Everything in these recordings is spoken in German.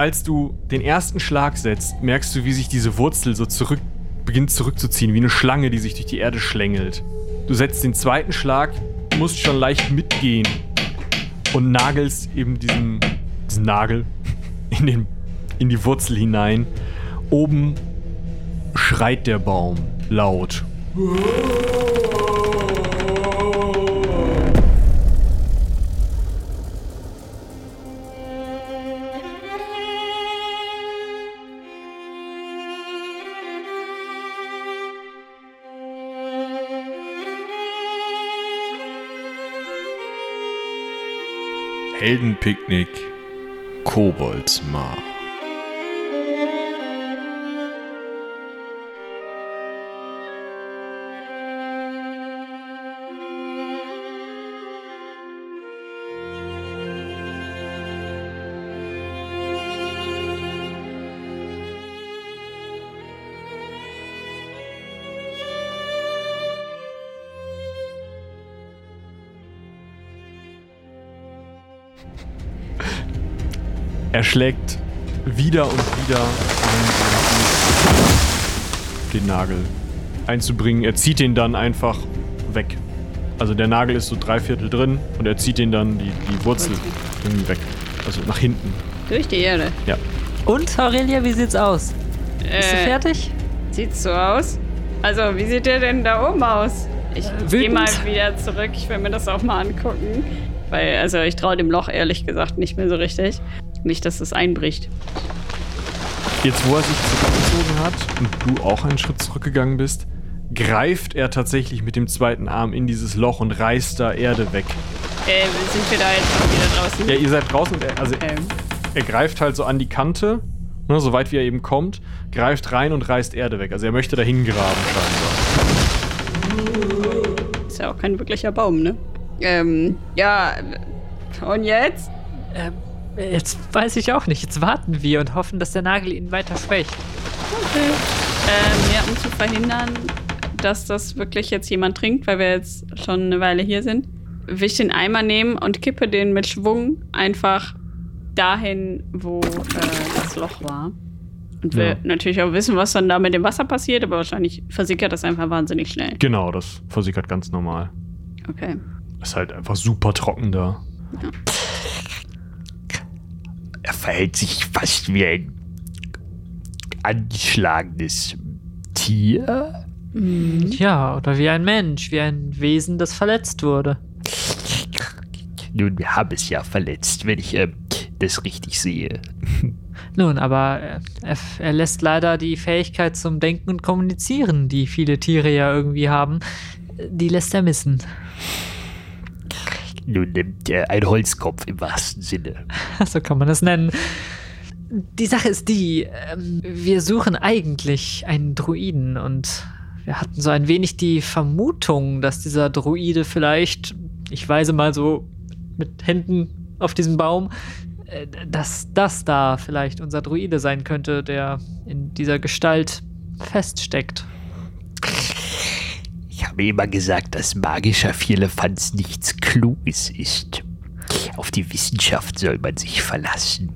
als du den ersten Schlag setzt, merkst du, wie sich diese Wurzel so zurück beginnt zurückzuziehen, wie eine Schlange, die sich durch die Erde schlängelt. Du setzt den zweiten Schlag, musst schon leicht mitgehen und nagelst eben diesen, diesen Nagel in, den, in die Wurzel hinein. Oben schreit der Baum laut. Heldenpicknick Koboldsmar. Schlägt wieder und wieder an, den Nagel einzubringen. Er zieht ihn dann einfach weg. Also der Nagel ist so drei Viertel drin und er zieht ihn dann die, die Wurzel irgendwie weg. Also nach hinten. Durch die Erde. Ja. Und, Aurelia, wie sieht's aus? Bist du Äh, fertig? Sieht's so aus? Also, wie sieht der denn da oben aus? Ich Äh, gehe mal wieder zurück. Ich will mir das auch mal angucken. Weil, also, ich traue dem Loch ehrlich gesagt nicht mehr so richtig. Nicht, dass es einbricht. Jetzt, wo er sich zurückgezogen hat und du auch einen Schritt zurückgegangen bist, greift er tatsächlich mit dem zweiten Arm in dieses Loch und reißt da Erde weg. Äh, sind wir da jetzt auch wieder draußen? Ja, ihr seid draußen und er, also Ähm, er greift halt so an die Kante, ne, so weit wie er eben kommt, greift rein und reißt Erde weg. Also er möchte dahin graben scheinbar. ist ja auch kein wirklicher Baum, ne? Ähm, ja. Und jetzt? Ähm, jetzt weiß ich auch nicht. Jetzt warten wir und hoffen, dass der Nagel ihn weiter schwächt. Okay. Ähm, ja, um zu verhindern, dass das wirklich jetzt jemand trinkt, weil wir jetzt schon eine Weile hier sind, will ich den Eimer nehmen und kippe den mit Schwung einfach dahin, wo äh, das Loch war. Und will Ja. natürlich auch wissen, was dann da mit dem Wasser passiert, aber wahrscheinlich versickert das einfach wahnsinnig schnell. Genau, das versickert ganz normal. Okay. Ist halt einfach super trocken da. Er verhält sich fast wie ein angeschlagenes Tier. Ja, oder wie ein Mensch, wie ein Wesen, das verletzt wurde. Nun, wir haben es ja verletzt, wenn ich ähm, das richtig sehe. Nun, aber äh, er, er lässt leider die Fähigkeit zum Denken und Kommunizieren, die viele Tiere ja irgendwie haben, äh, die lässt er missen. Nun, ähm, der- ein Holzkopf im wahrsten Sinne. So kann man es nennen. Die Sache ist die, ähm, wir suchen eigentlich einen Druiden und wir hatten so ein wenig die Vermutung, dass dieser Druide vielleicht, ich weise mal so mit Händen auf diesen Baum, äh, dass das da vielleicht unser Druide sein könnte, der in dieser Gestalt feststeckt. Ich habe immer gesagt, dass magischer Vierlefanz nichts Kluges ist. Auf die Wissenschaft soll man sich verlassen.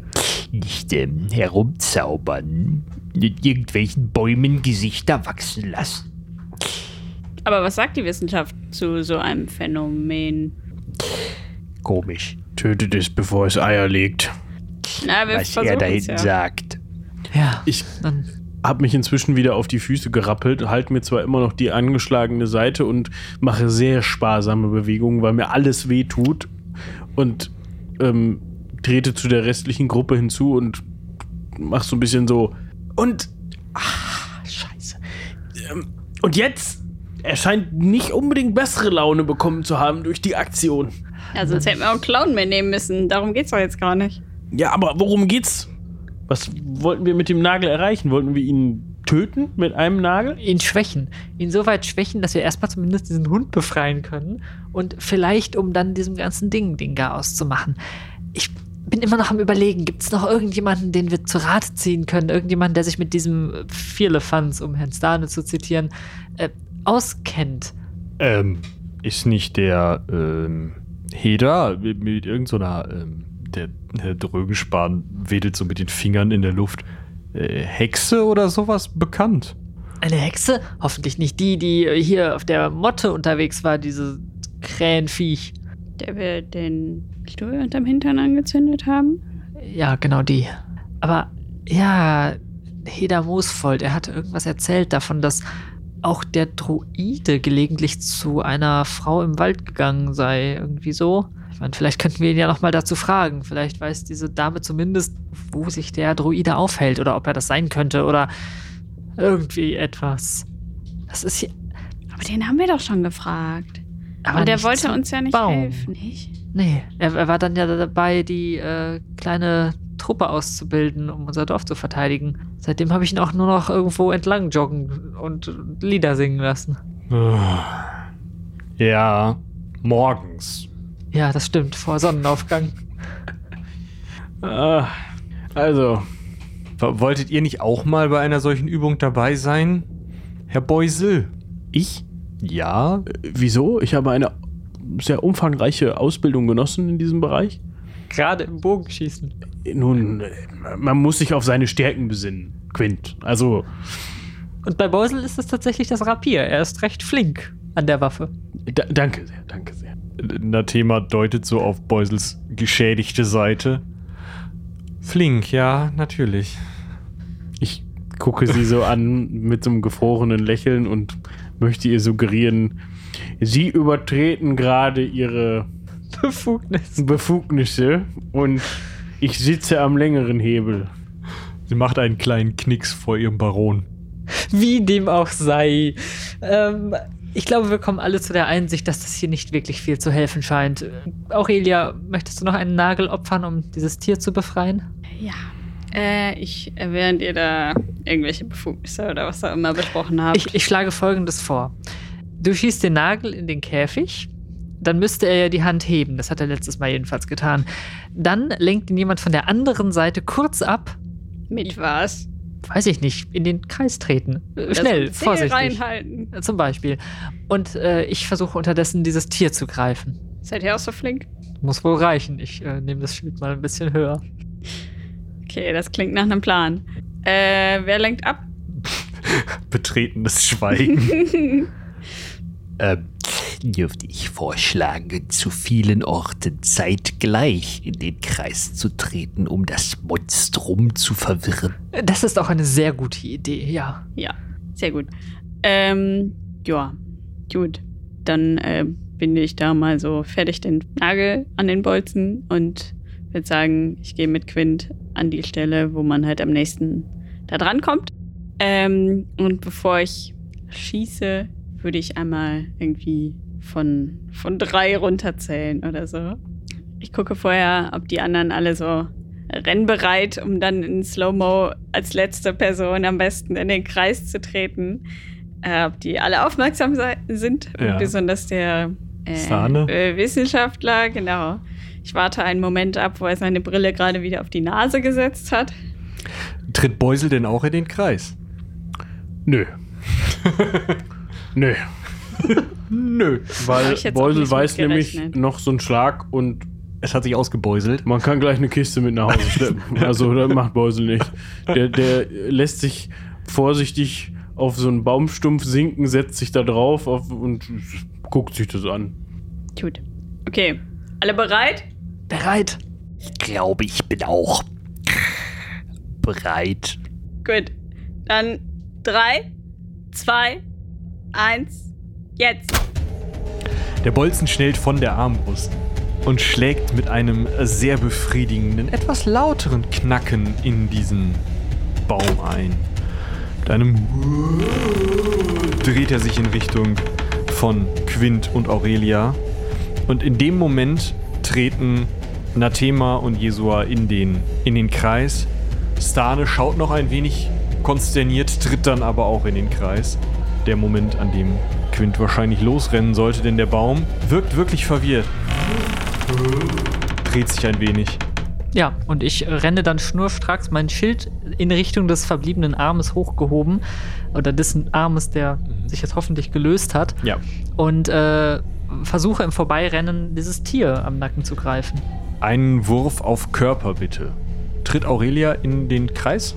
Nicht ähm, herumzaubern, in irgendwelchen Bäumen Gesichter wachsen lassen. Aber was sagt die Wissenschaft zu so einem Phänomen? Komisch, Tötet es, bevor es Eier legt. Na, wir was er da hinten ja. sagt. Ja, Ich dann habe mich inzwischen wieder auf die Füße gerappelt, halte mir zwar immer noch die angeschlagene Seite und mache sehr sparsame Bewegungen, weil mir alles weh tut und ähm, trete zu der restlichen Gruppe hinzu und mach so ein bisschen so und ah, scheiße. Ähm, und jetzt er scheint nicht unbedingt bessere Laune bekommen zu haben durch die Aktion. Ja, sonst hätten wir auch einen Clown mitnehmen müssen. Darum geht's doch jetzt gar nicht. Ja, aber worum geht's? Was wollten wir mit dem Nagel erreichen? Wollten wir ihn töten mit einem Nagel? ihn schwächen. Ihn so weit schwächen, dass wir erstmal zumindest diesen Hund befreien können. Und vielleicht, um dann diesem ganzen Ding den Chaos zu machen. Ich bin immer noch am überlegen, gibt es noch irgendjemanden, den wir zu Rate ziehen können? Irgendjemanden, der sich mit diesem Vierlefanz, um Herrn Stane zu zitieren, äh, auskennt? Ähm, ist nicht der, ähm, Heda mit, mit irgendeiner ähm, Der, der Drögenspan wedelt so mit den Fingern in der Luft. Äh, Hexe oder sowas bekannt? Eine Hexe? Hoffentlich nicht die, die hier auf der Motte unterwegs war, diese Krähenviech. Der wir den Stuhl unterm Hintern angezündet haben. Ja, genau die. Aber ja, Heda Moosfold, er hatte irgendwas erzählt davon, dass auch der Druide gelegentlich zu einer Frau im Wald gegangen sei. Irgendwie so. Ich meine, vielleicht könnten wir ihn ja nochmal dazu fragen. Vielleicht weiß diese Dame zumindest, wo sich der Druide aufhält oder ob er das sein könnte oder irgendwie etwas. Das ist hier. Aber den haben wir doch schon gefragt. Aber Aber der wollte uns ja nicht Baum. helfen. Nicht? Nee, er, er war dann ja dabei, die äh, kleine Truppe auszubilden, um unser Dorf zu verteidigen. Seitdem habe ich ihn auch nur noch irgendwo entlang joggen und Lieder singen lassen. Ja, morgens. Ja, das stimmt, vor Sonnenaufgang. Ah, also, Wolltet ihr nicht auch mal bei einer solchen Übung dabei sein? Herr Beusel? ich? Ja? Äh, Wieso? Ich habe eine sehr umfangreiche Ausbildung genossen in diesem Bereich. Gerade im Bogenschießen. Nun, äh, man muss sich auf seine Stärken besinnen, Quint. Also, Und bei Beusel ist es tatsächlich das Rapier. Er ist recht flink an der Waffe. da, danke sehr, danke sehr. Nathema deutet so auf Beusels geschädigte Seite. Flink, ja, natürlich. Ich gucke sie so an mit so einem gefrorenen Lächeln und möchte ihr suggerieren, sie übertreten gerade ihre Befugnis. Befugnisse und ich sitze am längeren Hebel. Sie macht einen kleinen Knicks vor ihrem Baron. Wie dem auch sei. Ähm, ich glaube, wir kommen alle zu der Einsicht, dass das hier nicht wirklich viel zu helfen scheint. Aurelia, möchtest du noch einen Nagel opfern, um dieses Tier zu befreien? Ja. Äh, ich, äh, während ihr da irgendwelche Befugnisse oder was auch immer besprochen habt. Ich, ich schlage folgendes vor. Du schießt den Nagel in den Käfig, dann müsste er ja die Hand heben. Das hat er letztes Mal jedenfalls getan. Dann lenkt ihn jemand von der anderen Seite kurz ab, mit was? Weiß ich nicht, in den Kreis treten. Äh, Schnell, Zeh vorsichtig. reinhalten. Zum Beispiel. Und äh, ich versuche unterdessen dieses Tier zu greifen. Seid ihr auch so flink? Muss wohl reichen. Ich äh, nehme das Schild mal ein bisschen höher. Okay, das klingt nach einem Plan. Äh, wer lenkt ab? Betretenes Schweigen. Ähm, dürfte ich vorschlagen, zu vielen Orten zeitgleich in den Kreis zu treten, um das Monstrum zu verwirren. Das ist auch eine sehr gute Idee, ja. Ja, sehr gut. Ähm, ja, gut. Dann äh, binde ich da mal so fertig den Nagel an den Bolzen und würde sagen, ich gehe mit Quint an die Stelle, wo man halt am nächsten da dran kommt. Ähm, und bevor ich schieße, würde ich einmal irgendwie von, von drei runterzählen oder so. Ich gucke vorher, ob die anderen alle so rennbereit, um dann in Slow-Mo als letzte Person am besten in den Kreis zu treten. Äh, ob die alle aufmerksam sind, Ja. besonders der äh, Sahne. äh, Wissenschaftler, genau. Ich warte einen Moment ab, wo er seine Brille gerade wieder auf die Nase gesetzt hat. Tritt Beusel denn auch in den Kreis? Nö. Nö. Nö. Weil Beusel weiß nämlich noch so einen Schlag und Es hat sich ausgebeuselt. man kann gleich eine Kiste mit nach Hause schleppen. also das macht Beusel nicht. Der, der lässt sich vorsichtig auf so einen Baumstumpf sinken, setzt sich da drauf auf, und guckt sich das an. Gut. Okay. Alle bereit? Bereit. Ich glaube, ich bin auch bereit. Gut. Dann drei, zwei, eins, jetzt. Der Bolzen schnellt von der Armbrust und schlägt mit einem sehr befriedigenden, etwas lauteren Knacken in diesen Baum ein. Mit einem dreht er sich in Richtung von Quint und Aurelia. Und in dem Moment treten Nathema und Jesua in den, in den Kreis. Stane schaut noch ein wenig konsterniert, tritt dann aber auch in den Kreis. Der Moment, an dem Quint wahrscheinlich losrennen sollte, denn der Baum wirkt wirklich verwirrt. Dreht sich ein wenig. Ja, und ich renne dann schnurstracks mein Schild in Richtung des verbliebenen Armes hochgehoben. Oder dessen Armes, der sich jetzt hoffentlich gelöst hat. Ja. Und äh, versuche im Vorbeirennen dieses Tier am Nacken zu greifen. einen Wurf auf Körper bitte. Tritt Aurelia in den Kreis?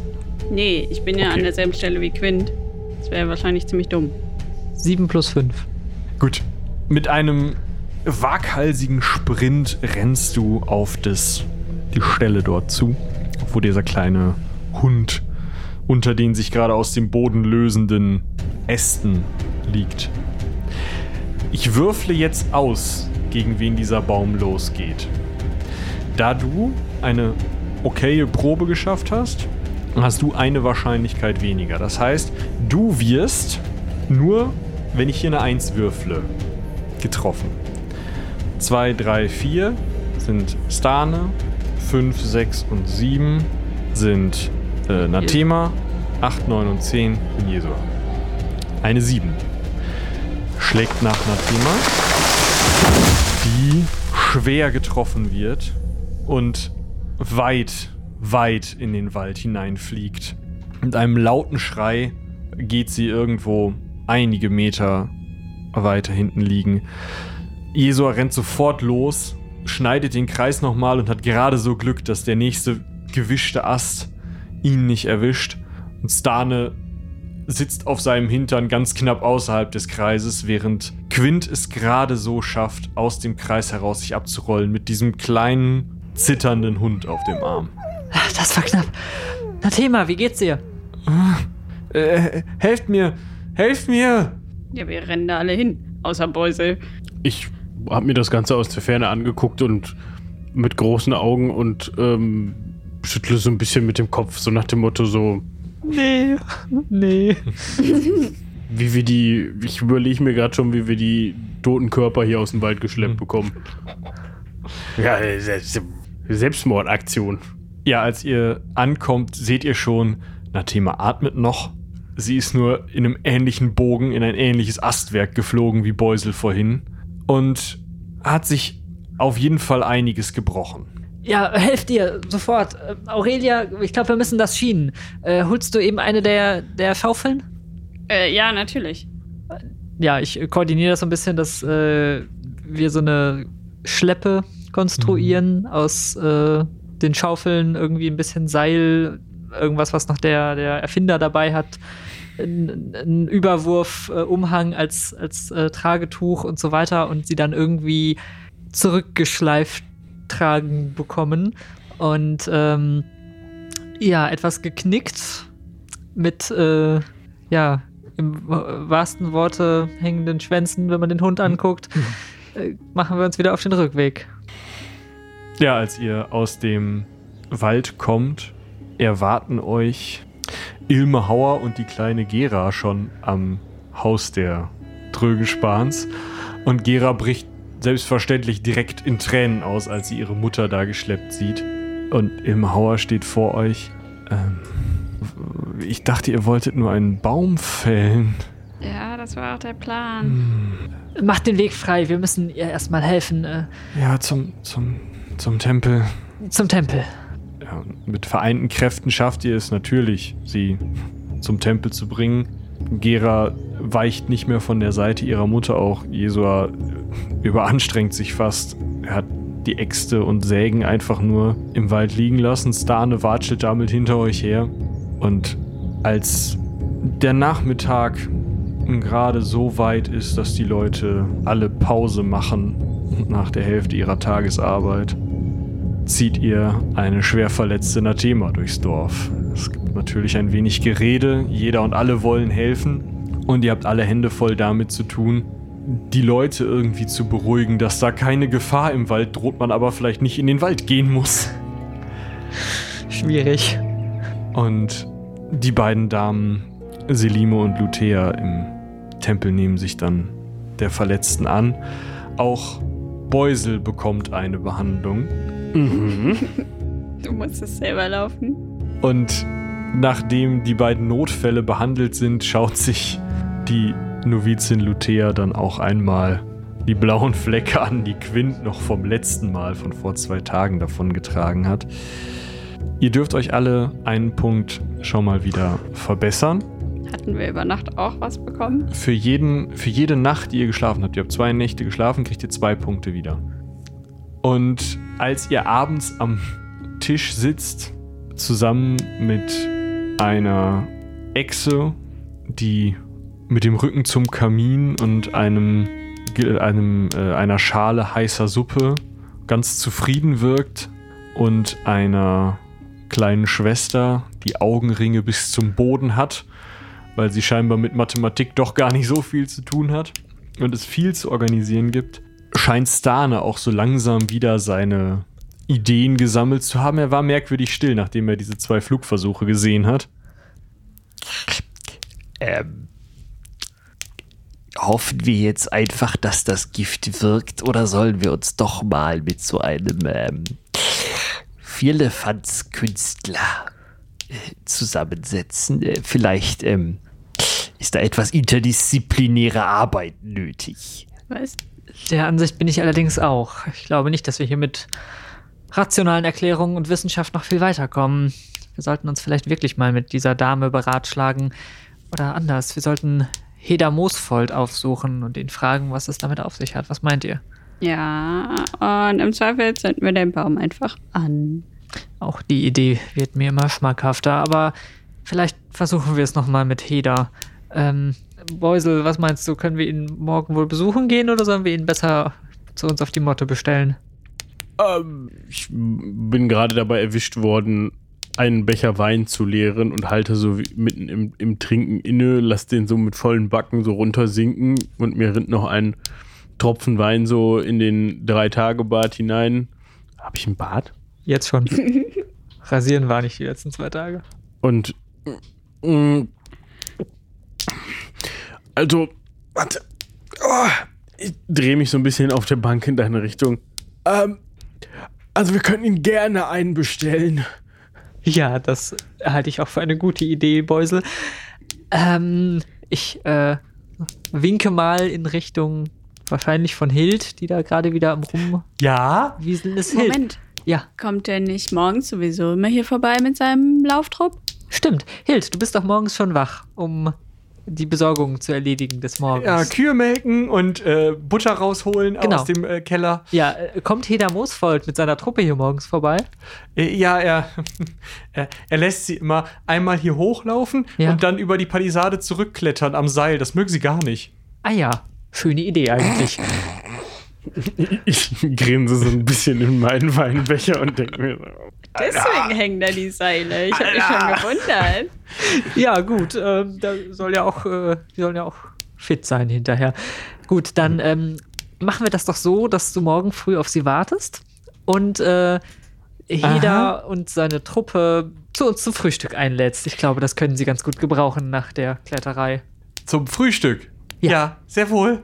Nee, ich bin ja Okay. an derselben Stelle wie Quint. Das wäre wahrscheinlich ziemlich dumm. 7 plus 5. Gut. Mit einem waghalsigen Sprint rennst du auf das, die Stelle dort zu, wo dieser kleine Hund unter den sich gerade aus dem Boden lösenden Ästen liegt. Ich würfle jetzt aus, gegen wen dieser Baum losgeht. Da du eine okaye Probe geschafft hast, hast du eine Wahrscheinlichkeit weniger. Das heißt, du wirst nur, wenn ich hier eine 1 würfle, getroffen. 2, 3, 4 sind Stane, 5, 6 und 7 sind äh, Nathema, 8, 9 und 10 in Jesua. Eine 7 schlägt nach Nathema, die schwer getroffen wird und weit, weit in den Wald hineinfliegt. Mit einem lauten Schrei geht sie irgendwo einige Meter weiter hinten liegen. Jesua rennt sofort los, schneidet den Kreis nochmal und hat gerade so Glück, dass der nächste gewischte Ast ihn nicht erwischt. Und Stane sitzt auf seinem Hintern ganz knapp außerhalb des Kreises, während Quint es gerade so schafft, aus dem Kreis heraus sich abzurollen mit diesem kleinen, zitternden Hund auf dem Arm. Das war knapp. Na Thema, wie geht's dir? Äh, helft mir! Helft mir! Ja, wir rennen da alle hin. Außer Beusel. Ich habe mir das Ganze aus der Ferne angeguckt und mit großen Augen und ähm, schüttle so ein bisschen mit dem Kopf, so nach dem Motto so, Nee, nee. wie wir die, ich überlege mir gerade schon, wie wir die toten Körper hier aus dem Wald geschleppt bekommen. Ja, Se- Selbstmordaktion. Ja, als ihr ankommt, seht ihr schon, Nathema atmet noch. Sie ist nur in einem ähnlichen Bogen in ein ähnliches Astwerk geflogen wie Beusel vorhin und hat sich auf jeden Fall einiges gebrochen. Ja, helft dir, sofort. Äh, Aurelia, ich glaube, wir müssen das schienen. Äh, holst du eben eine der, der Schaufeln? Äh, ja, natürlich. Ja, ich koordiniere das so ein bisschen, dass äh, wir so eine Schleppe konstruieren aus äh, den Schaufeln, irgendwie ein bisschen Seil, irgendwas, was noch der, der Erfinder dabei hat, ein, ein Überwurf, äh, Umhang als, als äh, Tragetuch und so weiter und sie dann irgendwie zurückgeschleift tragen bekommen. Und ähm, ja, etwas geknickt mit, äh, ja, im wa- wahrsten Worte hängenden Schwänzen, wenn man den Hund anguckt, äh, machen wir uns wieder auf den Rückweg. Ja, als ihr aus dem Wald kommt, erwarten euch Ilme Hauer und die kleine Gera schon am Haus der Trögenspans. Und Gera bricht selbstverständlich direkt in Tränen aus, als sie ihre Mutter da geschleppt sieht. Und Ilme Hauer steht vor euch. Ähm, ich dachte, ihr wolltet nur einen Baum fällen. Ja, das war auch der Plan. Macht den Weg frei, wir müssen ihr erstmal helfen. Äh, Ja, zum, zum, zum Tempel. zum Tempel. Ja, mit vereinten Kräften schafft ihr es natürlich, sie zum Tempel zu bringen. Gera weicht nicht mehr von der Seite ihrer Mutter auch. Jesua überanstrengt sich fast. Er hat die Äxte und Sägen einfach nur im Wald liegen lassen. Stane watschelt damit hinter euch her. Und als der Nachmittag gerade so weit ist, dass die Leute alle Pause machen nach der Hälfte ihrer Tagesarbeit, zieht ihr eine schwer verletzte Nathema durchs Dorf. Es gibt natürlich ein wenig Gerede, jeder und alle wollen helfen und ihr habt alle Hände voll damit zu tun, die Leute irgendwie zu beruhigen, dass da keine Gefahr im Wald droht, man aber vielleicht nicht in den Wald gehen muss. Schwierig. Und die beiden Damen, Selime und Luthea im Tempel, nehmen sich dann der Verletzten an. Auch Beusel bekommt eine Behandlung. Du musst es selber laufen. Und nachdem die beiden Notfälle behandelt sind, schaut sich die Novizin Luthea dann auch einmal die blauen Flecke an, die Quint noch vom letzten Mal von vor zwei Tagen davon getragen hat. Ihr dürft euch alle einen Punkt schon mal wieder verbessern. Hatten wir über Nacht auch was bekommen? Für, jeden, für jede Nacht, die ihr geschlafen habt, ihr habt zwei Nächte geschlafen, kriegt ihr zwei Punkte wieder. Und als ihr abends am Tisch sitzt, zusammen mit einer Echse, die mit dem Rücken zum Kamin und einem, einem, äh, einer Schale heißer Suppe ganz zufrieden wirkt und einer kleinen Schwester, die Augenringe bis zum Boden hat, weil sie scheinbar mit Mathematik doch gar nicht so viel zu tun hat und es viel zu organisieren gibt, scheint Stane auch so langsam wieder seine Ideen gesammelt zu haben. Er war merkwürdig still, nachdem er diese zwei Flugversuche gesehen hat. Ähm, hoffen wir jetzt einfach, dass das Gift wirkt oder sollen wir uns doch mal mit so einem ähm, Vierlefanz-Künstler äh, zusammensetzen? Äh, vielleicht ähm, ist da etwas interdisziplinäre Arbeit nötig. Was? Der Ansicht bin ich allerdings auch. Ich glaube nicht, dass wir hier mit rationalen Erklärungen und Wissenschaft noch viel weiterkommen. Wir sollten uns vielleicht wirklich mal mit dieser Dame beratschlagen. Oder anders, wir sollten Heda Moosfold aufsuchen und ihn fragen, was es damit auf sich hat. Was meint ihr? Ja, und im Zweifel zünden wir den Baum einfach an. Auch die Idee wird mir immer schmackhafter, aber vielleicht versuchen wir es nochmal mit Heda. Ähm, Beusel, was meinst du? Können wir ihn morgen wohl besuchen gehen oder sollen wir ihn besser zu uns auf die Motte bestellen? Ähm, ich bin gerade dabei erwischt worden, einen Becher Wein zu leeren und halte so wie mitten im, im Trinken inne, lass den so mit vollen Backen so runtersinken und mir rinnt noch ein Tropfen Wein so in den Drei-Tage-Bad hinein. Habe ich ein Bad? Jetzt schon. Rasieren war nicht die letzten zwei Tage. Und mm, also, warte. Oh, ich drehe mich so ein bisschen auf der Bank in deine Richtung. Ähm, also wir können ihn gerne einbestellen. Ja, das halte ich auch für eine gute Idee, Beusel. Ähm, ich äh, winke mal in Richtung wahrscheinlich von Hild, die da gerade wieder am Ja? Rumwieseln ist. Hild. Moment, Ja, kommt der nicht morgens sowieso immer hier vorbei mit seinem Lauftrupp? stimmt. Hild, du bist doch morgens schon wach, um die Besorgung zu erledigen des Morgens. Ja, Kühe melken und äh, Butter rausholen Genau. aus dem äh, Keller. Ja, äh, kommt Heda Moosfold mit seiner Truppe hier morgens vorbei? Äh, ja, er, er, er lässt sie immer einmal hier hochlaufen Ja. und dann über die Palisade zurückklettern am Seil. Das mögen sie gar nicht. Ah ja, schöne Idee eigentlich. Ich grinse so ein bisschen in meinen Weinbecher und denke mir so, Deswegen hängen da die Seile. Ich habe mich schon gewundert. ja, gut, ähm, da soll ja auch, äh, die sollen ja auch fit sein hinterher. Gut, dann ähm, machen wir das doch so, dass du morgen früh auf sie wartest und äh, Heda und seine Truppe zu uns zum Frühstück einlädst. Ich glaube, das können sie ganz gut gebrauchen nach der Kletterei. Zum Frühstück. Ja. sehr wohl.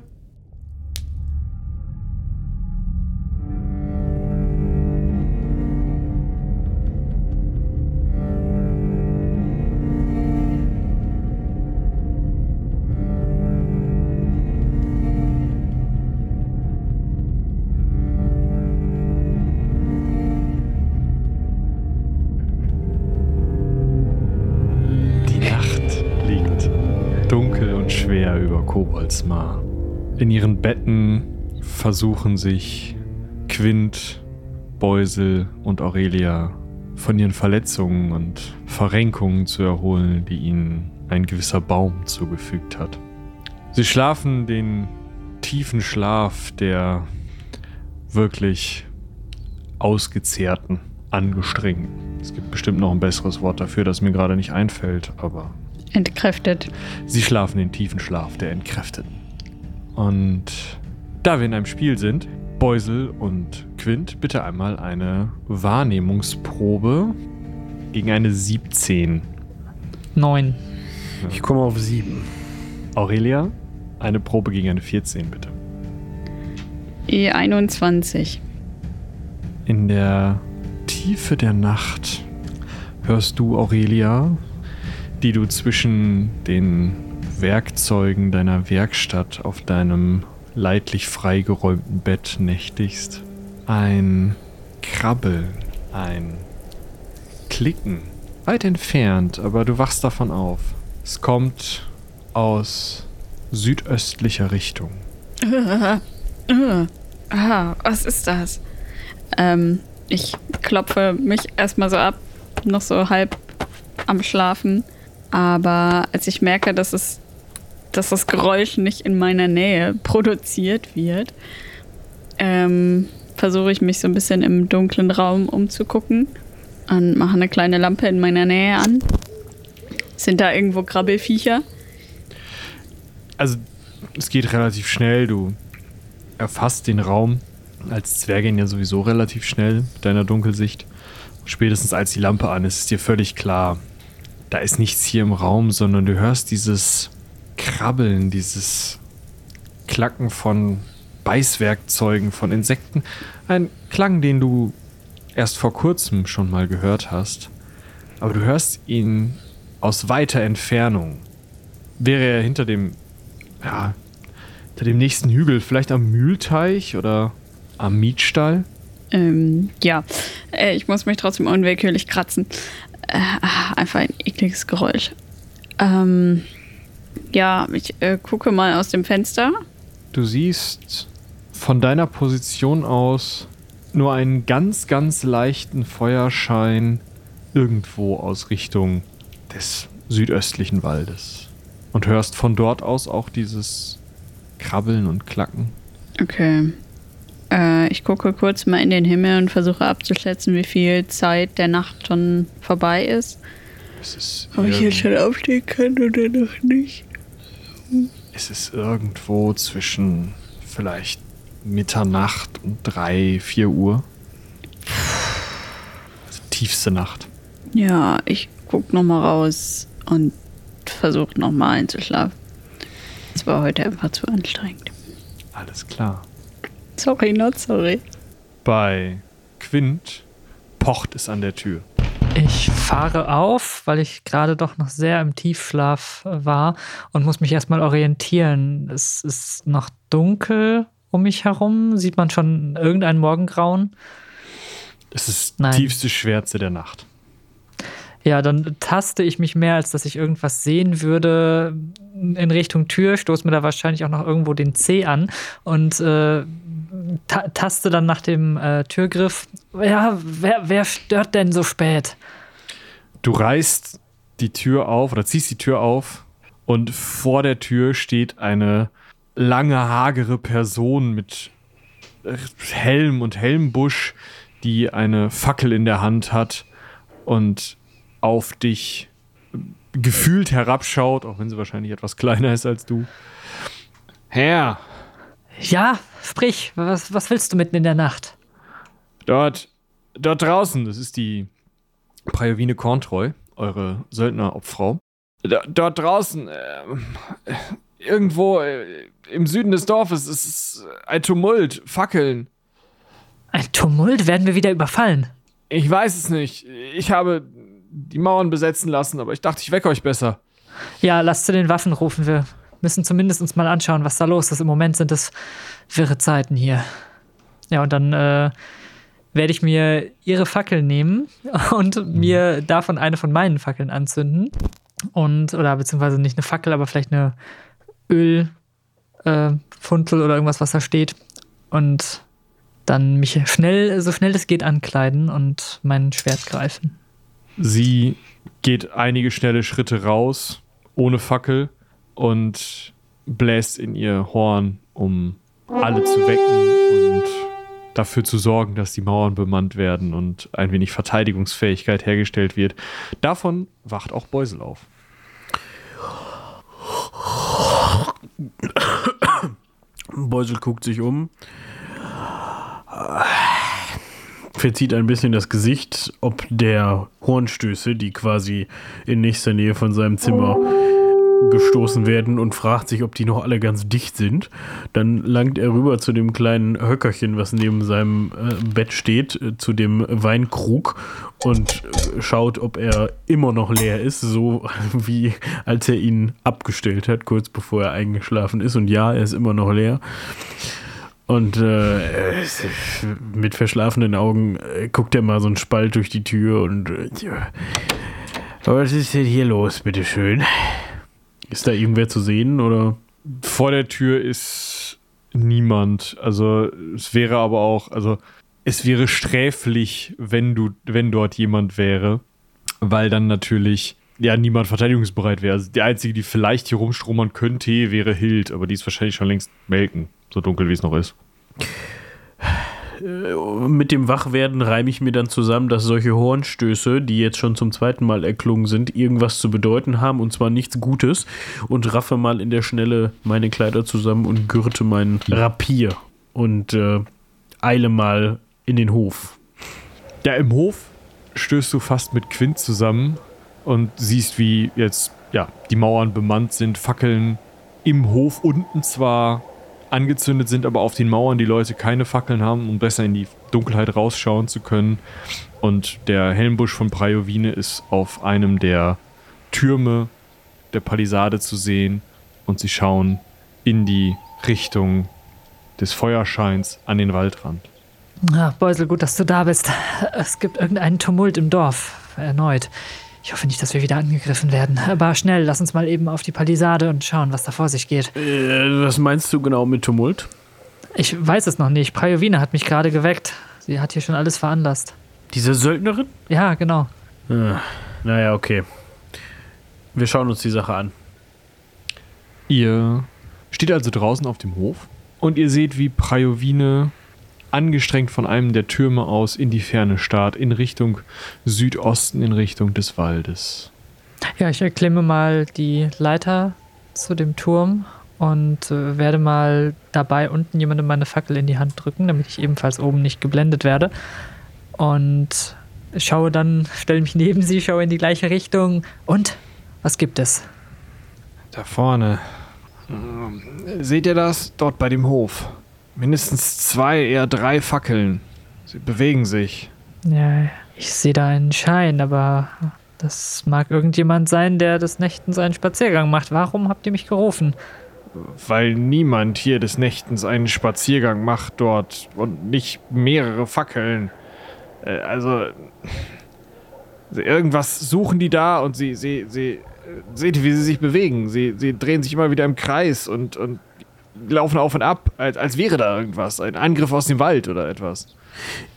Koboldsmar. In ihren Betten versuchen sich Quint, Beusel und Aurelia von ihren Verletzungen und Verrenkungen zu erholen, die ihnen ein gewisser Baum zugefügt hat. Sie schlafen den tiefen Schlaf der wirklich ausgezehrten, angestrengten. Es gibt bestimmt noch ein besseres Wort dafür, das mir gerade nicht einfällt, aber Entkräftet. Sie schlafen den tiefen Schlaf der Entkräfteten. Und da wir in einem Spiel sind, Beusel und Quint, bitte einmal eine Wahrnehmungsprobe gegen eine 17. Neun. ich komme auf sieben. Aurelia, eine Probe gegen eine 14, bitte. E21. In der Tiefe der Nacht hörst du, Aurelia, die du zwischen den Werkzeugen deiner Werkstatt auf deinem leidlich freigeräumten Bett nächtigst, ein Krabbeln, ein Klicken, weit entfernt, aber du wachst davon auf. Es kommt aus südöstlicher Richtung. Ah, was ist das? Ähm, ich klopfe mich erstmal so ab, noch so halb am Schlafen. Aber als ich merke, dass es dass das Geräusch nicht in meiner Nähe produziert wird, ähm, versuche ich mich so ein bisschen im dunklen Raum umzugucken und mache eine kleine Lampe in meiner Nähe an. Sind da irgendwo Krabbelfiecher? Also, es geht relativ schnell. Du erfasst den Raum als Zwergin ja sowieso relativ schnell mit deiner Dunkelsicht. Spätestens als die Lampe an ist, ist dir völlig klar, da ist nichts hier im Raum, sondern du hörst dieses Krabbeln, dieses Klacken von Beißwerkzeugen, von Insekten. Ein Klang, den du erst vor kurzem schon mal gehört hast. Aber du hörst ihn aus weiter Entfernung. Wäre er hinter dem, ja, hinter dem nächsten Hügel, vielleicht am Mühlteich oder am Mietstall? Ähm, ja, äh, ich muss mich trotzdem unwillkürlich kratzen. Äh, einfach ein ekliges Geräusch. Ähm, ja, ich äh, gucke mal aus dem Fenster. Du siehst von deiner Position aus nur einen ganz, ganz leichten Feuerschein irgendwo aus Richtung des südöstlichen Waldes. Und hörst von dort aus auch dieses Krabbeln und Klacken. Okay. Äh, ich gucke kurz mal in den Himmel und versuche abzuschätzen, wie viel Zeit der Nacht schon vorbei ist. Ist, Ob ich jetzt schon aufstehen kann oder noch nicht. es ist irgendwo zwischen vielleicht Mitternacht und 3, 4 Uhr. Also tiefste Nacht. Ja, ich guck noch mal raus und versuche noch mal einzuschlafen. Es war heute einfach zu anstrengend. Alles klar. Sorry, not sorry. Bei Quint pocht es an der Tür. Ich fahre auf, weil ich gerade doch noch sehr im Tiefschlaf war und muss mich erstmal orientieren. Es ist noch dunkel um mich herum. Sieht man schon irgendein Morgengrauen? Es ist Nein. tiefste Schwärze der Nacht. Ja, dann taste ich mich mehr, als dass ich irgendwas sehen würde in Richtung Tür, stoße mir da wahrscheinlich auch noch irgendwo den C an und äh, ta taste dann nach dem äh, Türgriff. Ja, wer, wer stört denn so spät? Du reißt die Tür auf oder ziehst die Tür auf und vor der Tür steht eine lange, hagere Person mit Helm und Helmbusch, die eine Fackel in der Hand hat und auf dich gefühlt herabschaut, auch wenn sie wahrscheinlich etwas kleiner ist als du. Herr, Ja, sprich, was, was willst du mitten in der Nacht? Dort, dort draußen, das ist die Prajovine Korntreu, eure Söldnerobfrau. Da, dort draußen, ähm, äh, irgendwo äh, im Süden des Dorfes, ist es ein Tumult, Fackeln. Ein Tumult? Werden wir wieder überfallen? Ich weiß es nicht. Ich habe die Mauern besetzen lassen, aber ich dachte, ich wecke euch besser. Ja, lass zu den Waffen rufen. Wir müssen zumindest uns mal anschauen, was da los ist. Im Moment sind es wirre Zeiten hier. Ja, und dann äh, werde ich mir ihre Fackel nehmen und mir davon eine von meinen Fackeln anzünden. Und, oder beziehungsweise nicht eine Fackel, aber vielleicht eine Ölfuntel äh, oder irgendwas, was da steht. Und dann mich schnell, so schnell es geht, ankleiden und mein Schwert greifen. Sie geht einige schnelle Schritte raus, ohne Fackel, und bläst in ihr Horn, um alle zu wecken und dafür zu sorgen, dass die Mauern bemannt werden und ein wenig Verteidigungsfähigkeit hergestellt wird. Davon wacht auch Beusel auf. Beusel guckt sich um. Verzieht ein bisschen das Gesicht, ob der Hornstöße, die quasi in nächster Nähe von seinem Zimmer gestoßen werden und fragt sich, ob die noch alle ganz dicht sind. Dann langt er rüber zu dem kleinen Höckerchen, was neben seinem äh, Bett steht, äh, zu dem Weinkrug und äh, schaut, ob er immer noch leer ist, so wie als er ihn abgestellt hat, kurz bevor er eingeschlafen ist. Und ja, er ist immer noch leer. Und äh, es- mit verschlafenen Augen äh, guckt er mal so einen Spalt durch die Tür und äh, was ist denn hier los, bitteschön? Ist da irgendwer zu sehen oder? Vor der Tür ist niemand. Also es wäre aber auch, also es wäre sträflich, wenn du, wenn dort jemand wäre, weil dann natürlich ja niemand verteidigungsbereit wäre. Also die einzige, die vielleicht hier rumstromern könnte, wäre Hild, aber die ist wahrscheinlich schon längst melken, so dunkel wie es noch ist. Mit dem Wachwerden reime ich mir dann zusammen, dass solche Hornstöße, die jetzt schon zum zweiten Mal erklungen sind, irgendwas zu bedeuten haben und zwar nichts Gutes und raffe mal in der Schnelle meine Kleider zusammen und gürte meinen Rapier und äh, eile mal in den Hof. Ja, im Hof stößt du fast mit Quint zusammen und siehst, wie jetzt ja, die Mauern bemannt sind, Fackeln im Hof unten zwar angezündet sind, aber auf den Mauern die Leute keine Fackeln haben, um besser in die Dunkelheit rausschauen zu können. Und der Helmbusch von Prajovine ist auf einem der Türme der Palisade zu sehen und sie schauen in die Richtung des Feuerscheins an den Waldrand. Ach, Beusel, gut, dass du da bist. Es gibt irgendeinen Tumult im Dorf. Erneut. Ich hoffe nicht, dass wir wieder angegriffen werden. Aber schnell, lass uns mal eben auf die Palisade und schauen, was da vor sich geht. Äh, was meinst du genau mit Tumult? Ich weiß es noch nicht. Prajovina hat mich gerade geweckt. Sie hat hier schon alles veranlasst. Diese Söldnerin? Ja, genau. Ah, naja, okay. Wir schauen uns die Sache an. Ihr steht also draußen auf dem Hof und ihr seht, wie Prajovine angestrengt von einem der Türme aus in die Ferne starrt, in Richtung Südosten, in Richtung des Waldes. Ja, ich erklimme mal die Leiter zu dem Turm und äh, werde mal dabei unten jemandem meine Fackel in die Hand drücken, damit ich ebenfalls oben nicht geblendet werde. Und schaue dann, stelle mich neben sie, schaue in die gleiche Richtung. Und was gibt es? Da vorne. Ähm, Seht ihr das? Dort bei dem Hof. Mindestens zwei, eher drei Fackeln. Sie bewegen sich. Ja, ich sehe da einen Schein, aber das mag irgendjemand sein, der des Nächtens einen Spaziergang macht. Warum habt ihr mich gerufen? Weil niemand hier des Nächtens einen Spaziergang macht dort und nicht mehrere Fackeln. Äh, Also. Irgendwas suchen die da und sie, sie, sie. äh, Seht ihr, wie sie sich bewegen? Sie, sie drehen sich immer wieder im Kreis und, und laufen auf und ab, als, als wäre da irgendwas. Ein Angriff aus dem Wald oder etwas.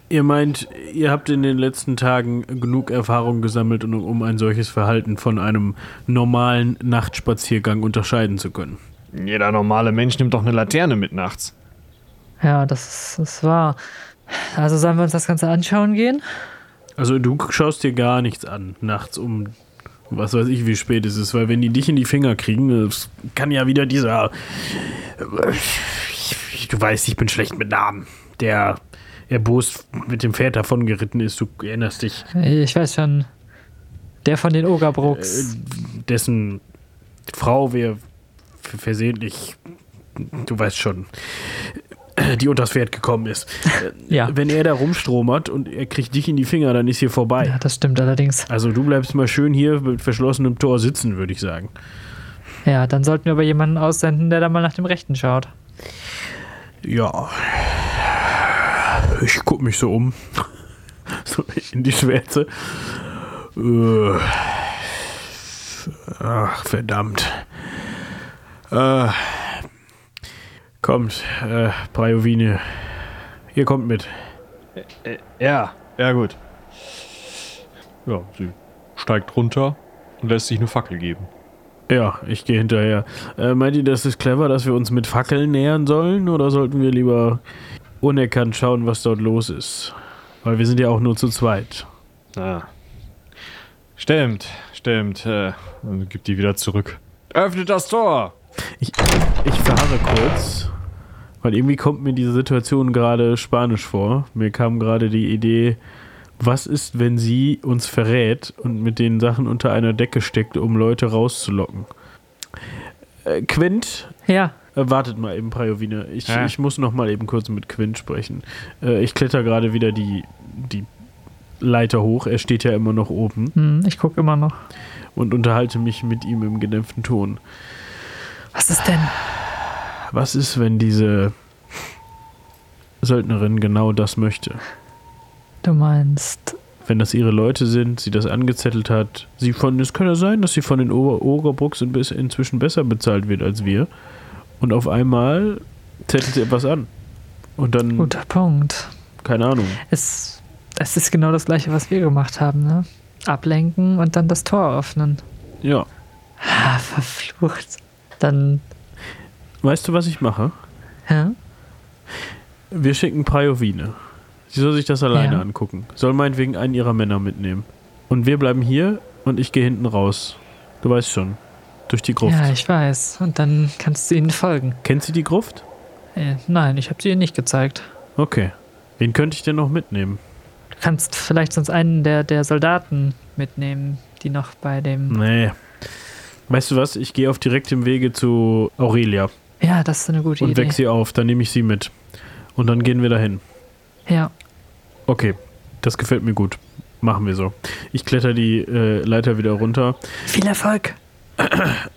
Ihr meint, ihr habt in den letzten Tagen genug Erfahrung gesammelt, um, um ein solches Verhalten von einem normalen Nachtspaziergang unterscheiden zu können. Jeder normale Mensch nimmt doch eine Laterne mit nachts. Ja, das ist, das ist wahr. Also sollen wir uns das Ganze anschauen gehen? Also du schaust dir gar nichts an, nachts um was weiß ich, wie spät es ist, weil wenn die dich in die Finger kriegen, das kann ja wieder dieser, du weißt, ich bin schlecht mit Namen, der erbost mit dem Pferd davon geritten ist, du erinnerst dich, Ich weiß schon. Der von den Ogerbrooks. äh, dessen Frau wir versehentlich, du weißt schon, die unters Pferd gekommen ist. Äh, Ja. Wenn er da rumstromert und er kriegt dich in die Finger, dann ist hier vorbei. ja, das stimmt allerdings. Also du bleibst mal schön hier mit verschlossenem Tor sitzen, würde ich sagen. Ja, dann sollten wir aber jemanden aussenden, der da mal nach dem Rechten schaut. Ja. Ich guck mich so um. So in die Schwärze. Äh. Ach, verdammt. Äh. Kommt, äh, Prajovine. Ihr kommt mit. Ja, ja gut. Ja, sie steigt runter und lässt sich eine Fackel geben. Ja, ich gehe hinterher. Äh, meint ihr, das ist clever, dass wir uns mit Fackeln nähern sollen? Oder sollten wir lieber unerkannt schauen, was dort los ist? Weil wir sind ja auch nur zu zweit. Ah. Stimmt, stimmt. Äh, und gibt die wieder zurück. Öffnet das Tor! Ich, ich verharre kurz, weil irgendwie kommt mir diese Situation gerade spanisch vor. Mir kam gerade die Idee, was ist, wenn sie uns verrät und mit den Sachen unter einer Decke steckt, um Leute rauszulocken? Äh, Quint, Ja, äh, wartet mal eben, Prajovine. Ich, Ja. ich muss noch mal eben kurz mit Quint sprechen. Äh, ich kletter gerade wieder die, die Leiter hoch. Er steht ja immer noch oben hm, ich gucke immer noch. und unterhalte mich mit ihm im gedämpften Ton. Was ist denn? Was ist, wenn diese Söldnerin genau das möchte? Du meinst, Wenn das ihre Leute sind, sie das angezettelt hat, sie von, es kann ja sein, dass sie von den Ober bis- inzwischen besser bezahlt wird als wir. Und auf einmal zettelt sie etwas an. Und dann guter Punkt. keine Ahnung. Es, es ist genau das gleiche, was wir gemacht haben, ne? Ablenken und dann das Tor öffnen. Ja. Ah, verflucht. Dann, Weißt du, was ich mache? ja? Wir schicken Priovine. Sie soll sich das alleine Ja. angucken. Soll meinetwegen einen ihrer Männer mitnehmen. Und wir bleiben hier und ich gehe hinten raus. Du weißt schon. Durch die Gruft. Ja, ich weiß. Und dann kannst du ihnen folgen. Kennt sie die Gruft? Äh, nein, ich habe sie ihr nicht gezeigt. Okay. Wen könnte ich denn noch mitnehmen? Du kannst vielleicht sonst einen der, der Soldaten mitnehmen, die noch bei dem. Nee. Weißt du was? Ich gehe auf direktem Wege zu Aurelia Ja, das ist eine gute und Idee. weck sie auf. Dann nehme ich sie mit. Und dann gehen wir dahin. Ja. Okay. Das gefällt mir gut. Machen wir so. Ich kletter die äh, Leiter wieder runter. Viel Erfolg.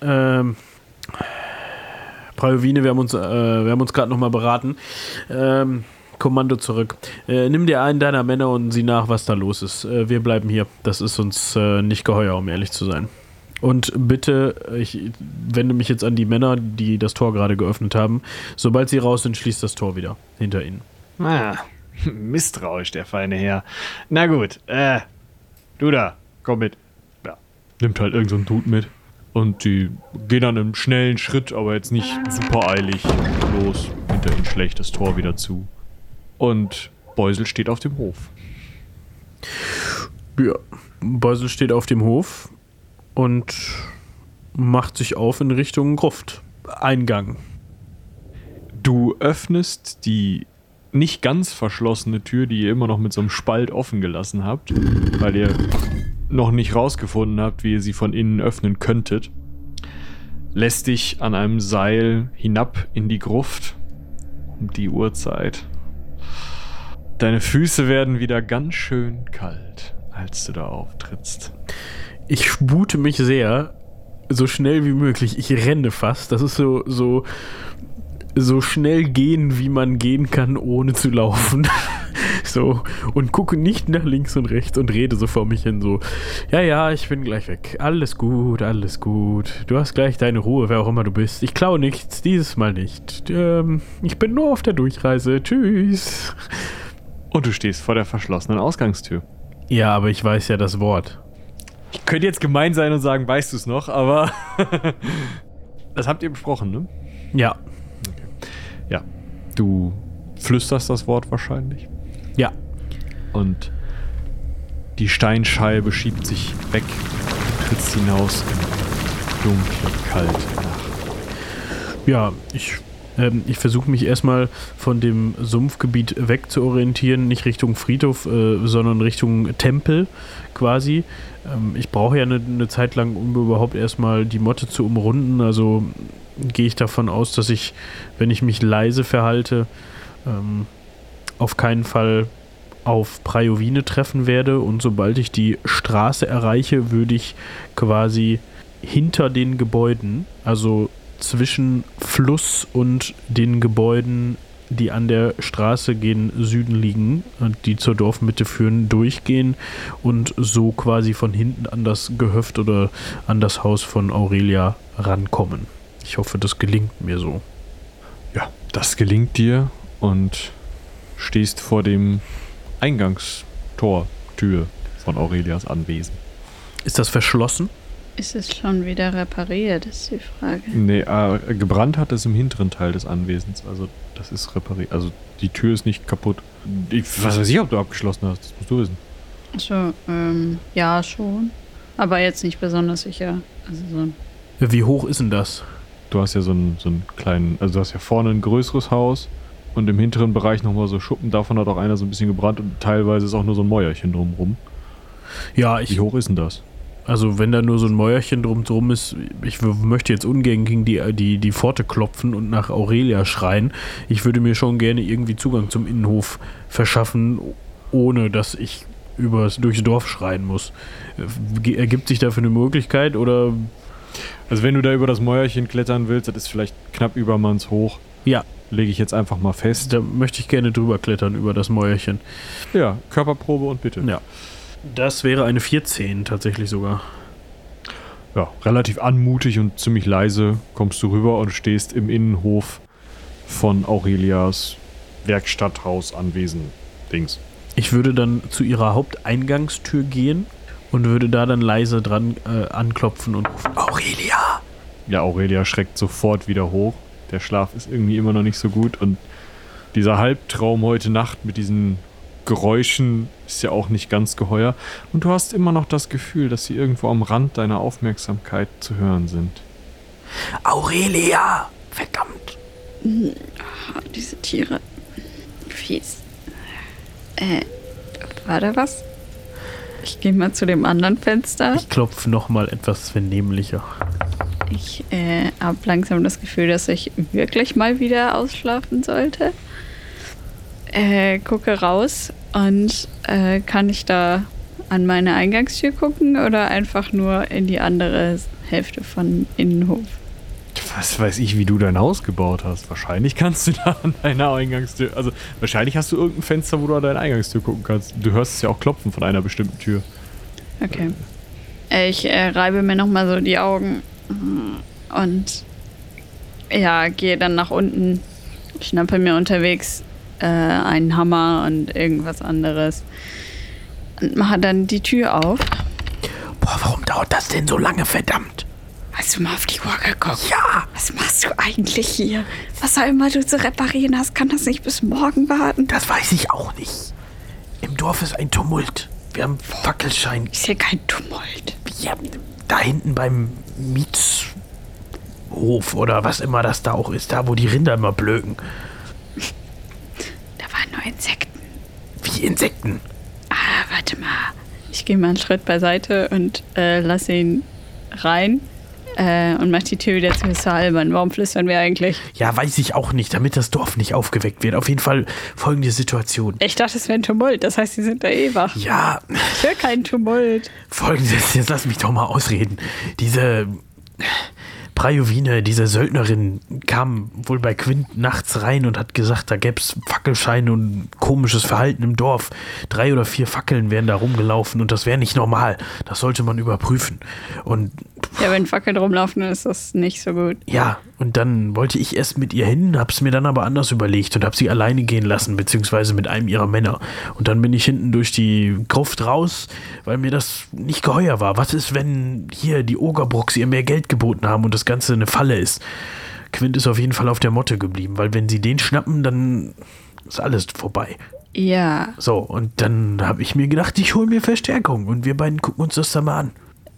Ähm, Praovine, wir haben uns, äh, wir haben uns gerade nochmal beraten. Ähm, Kommando zurück. Äh, nimm dir einen deiner Männer und sieh nach, was da los ist. Äh, wir bleiben hier. Das ist uns äh, nicht geheuer, um ehrlich zu sein. Und bitte, ich wende mich jetzt an die Männer, die das Tor gerade geöffnet haben. Sobald sie raus sind, schließt das Tor wieder hinter ihnen. Ah, misstrauisch, der feine Herr. Na gut, äh, du da, komm mit. Ja, nimmt halt irgendein so Dude mit. Und die gehen dann im schnellen Schritt, aber jetzt nicht super eilig los. Hinter ihnen schlägt das Tor wieder zu. Und Beusel steht auf dem Hof. Ja. Beusel steht auf dem Hof und macht sich auf in Richtung Gruft. Eingang. Du öffnest die nicht ganz verschlossene Tür, die ihr immer noch mit so einem Spalt offen gelassen habt, weil ihr noch nicht rausgefunden habt, wie ihr sie von innen öffnen könntet. Lässt dich an einem Seil hinab in die Gruft um die Uhrzeit. Deine Füße werden wieder ganz schön kalt, als du da auftrittst. Ich spute mich sehr, so schnell wie möglich. Ich renne fast. Das ist so, so, so schnell gehen, wie man gehen kann, ohne zu laufen. so. Und gucke nicht nach links und rechts und rede so vor mich hin. So, ja, ja, ich bin gleich weg. Alles gut, alles gut. Du hast gleich deine Ruhe, wer auch immer du bist. Ich klaue nichts, dieses Mal nicht. Ähm, ich bin nur auf der Durchreise. Tschüss. Und du stehst vor der verschlossenen Ausgangstür. Ja, aber ich weiß ja das Wort. Ich könnte jetzt gemein sein und sagen, weißt du es noch, aber das habt ihr besprochen, ne? Ja. Ja. Du flüsterst das Wort wahrscheinlich. Ja. Und die Steinscheibe schiebt sich weg. Du trittst hinaus in dunkle, kalte Nacht. Ja, ich, ähm, ich versuche mich erstmal von dem Sumpfgebiet weg zu orientieren, nicht Richtung Friedhof, äh, sondern Richtung Tempel quasi. Ähm, ich brauche ja eine, eine Zeit lang, um überhaupt erstmal die Motte zu umrunden. Also gehe ich davon aus, dass ich, wenn ich mich leise verhalte, ähm, auf keinen Fall auf Praiovine treffen werde. Und sobald ich die Straße erreiche, würde ich quasi hinter den Gebäuden, also zwischen Fluss und den Gebäuden, die an der Straße gen Süden liegen und die zur Dorfmitte führen, durchgehen und so quasi von hinten an das Gehöft oder an das Haus von Aurelia rankommen. Ich hoffe, das gelingt mir so. Ja, das gelingt dir und stehst vor dem Eingangstor, Tür von Aurelias Anwesen. Ist das verschlossen? Ist es schon wieder repariert, ist die Frage. Nee, äh, gebrannt hat es im hinteren Teil des Anwesens. Also, das ist repariert. Also, die Tür ist nicht kaputt. Ich, was weiß ich, ob du abgeschlossen hast. Das musst du wissen. Achso, ähm, ja, schon. Aber jetzt nicht besonders sicher. Also so. Wie hoch ist denn das? Du hast ja so einen, so einen kleinen, also du hast ja vorne ein größeres Haus und im hinteren Bereich nochmal so Schuppen. Davon hat auch einer so ein bisschen gebrannt und teilweise ist auch nur so ein Mäuerchen drumrum. Ja, ich, Wie hoch ist denn das? Also wenn da nur so ein Mäuerchen drum drum ist, ich möchte jetzt ungern gegen die, die, die Pforte klopfen und nach Aurelia schreien. Ich würde mir schon gerne irgendwie Zugang zum Innenhof verschaffen, ohne dass ich übers, durchs Dorf schreien muss. Äh, Ergibt sich dafür eine Möglichkeit oder Also wenn du da über das Mäuerchen klettern willst, das ist vielleicht knapp übermanns hoch. Ja. Lege ich jetzt einfach mal fest. da möchte ich gerne drüber klettern über das Mäuerchen. Ja, Körperprobe und bitte. Ja. Das wäre eine 14 tatsächlich sogar. Ja, relativ anmutig und ziemlich leise kommst du rüber und stehst im Innenhof von Aurelias Werkstatthaus Anwesen. Dings. Ich würde dann zu ihrer Haupteingangstür gehen und würde da dann leise dran äh, anklopfen und rufen, Aurelia! Ja, Aurelia schreckt sofort wieder hoch. Der Schlaf ist irgendwie immer noch nicht so gut und dieser Halbtraum heute Nacht mit diesen Geräuschen ist ja auch nicht ganz geheuer. Und du hast immer noch das Gefühl, dass sie irgendwo am Rand deiner Aufmerksamkeit zu hören sind. Aurelia! Verdammt! Oh, diese Tiere. Fies. Äh, war da was? Ich gehe mal zu dem anderen Fenster. Ich klopfe nochmal etwas vernehmlicher. Ich äh, habe langsam das Gefühl, dass ich wirklich mal wieder ausschlafen sollte. Äh, gucke raus und äh, kann ich da an meine Eingangstür gucken oder einfach nur in die andere Hälfte von Innenhof? Was weiß ich, wie du dein Haus gebaut hast. Wahrscheinlich kannst du da an deiner Eingangstür. Also, wahrscheinlich hast du irgendein Fenster, wo du an deine Eingangstür gucken kannst. Du hörst es ja auch klopfen von einer bestimmten Tür. Okay. Äh, Ich äh, reibe mir nochmal so die Augen und ja, gehe dann nach unten, schnappe mir unterwegs äh, einen Hammer und irgendwas anderes und mache dann die Tür auf. Boah, warum dauert das denn so lange, verdammt? Hast du mal auf die Uhr geguckt? Ja! Was machst du eigentlich hier? Was auch immer du zu reparieren hast, kann das nicht bis morgen warten? Das weiß ich auch nicht. Im Dorf ist ein Tumult. Wir haben Fackelschein. Ich sehe kein Tumult. Ja, da hinten beim Mietshof oder was immer das da auch ist, da wo die Rinder immer blöken. Waren nur Insekten. Wie Insekten. Ah, warte mal. Ich gehe mal einen Schritt beiseite und äh, lasse ihn rein äh, und mach die Tür wieder zu. Ist so albern. Warum flüstern wir eigentlich? Ja, weiß ich auch nicht, damit das Dorf nicht aufgeweckt wird. Auf jeden Fall folgende Situation. Ich dachte, es wäre ein Tumult. Das heißt, sie sind da eh wach. Ja, Ich höre keinen Tumult. folgendes, jetzt lass mich doch mal ausreden. Diese Prajovine, diese Söldnerin, kam wohl bei Quint nachts rein und hat gesagt, da gäb's Fackelscheine und komisches Verhalten im Dorf. Drei oder vier Fackeln wären da rumgelaufen und das wäre nicht normal. Das sollte man überprüfen. Und Ja, wenn Fackeln rumlaufen, ist das nicht so gut. ja, und dann wollte ich erst mit ihr hin, hab's mir dann aber anders überlegt und hab sie alleine gehen lassen, beziehungsweise mit einem ihrer Männer. Und dann bin ich hinten durch die Gruft raus, weil mir das nicht geheuer war. Was ist, wenn hier die Ogerbrocks ihr mehr Geld geboten haben und das Ganze eine Falle ist? Quint ist auf jeden Fall auf der Motte geblieben, weil wenn sie den schnappen, dann ist alles vorbei. Ja. So, und dann habe ich mir gedacht, ich hole mir Verstärkung und wir beiden gucken uns das da mal an.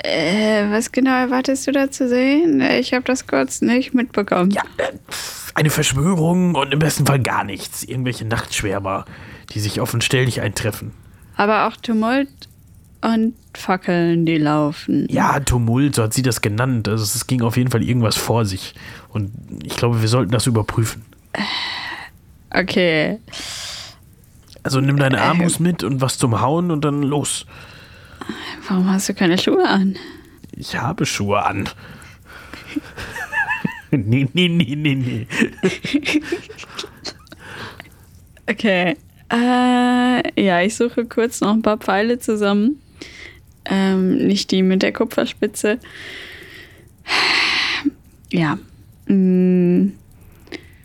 Äh, was genau erwartest du da zu sehen? Äh, Ich habe das kurz nicht mitbekommen. Ja, äh, eine Verschwörung und im besten Fall gar nichts. Irgendwelche Nachtschwärmer, die sich Stelldich eintreffen. Aber auch Tumult und Fackeln, die laufen. Ja, Tumult, so hat sie das genannt. Also es ging auf jeden Fall irgendwas vor sich. Und ich glaube, wir sollten das überprüfen. Okay. Also nimm deine Armus mit und was zum Hauen und dann los. Warum hast du keine Schuhe an? Ich habe Schuhe an. nee, nee, nee, nee, nee. Okay. Äh, ja, ich suche kurz noch ein paar Pfeile zusammen. Ähm, nicht die mit der Kupferspitze. Ja. Hm.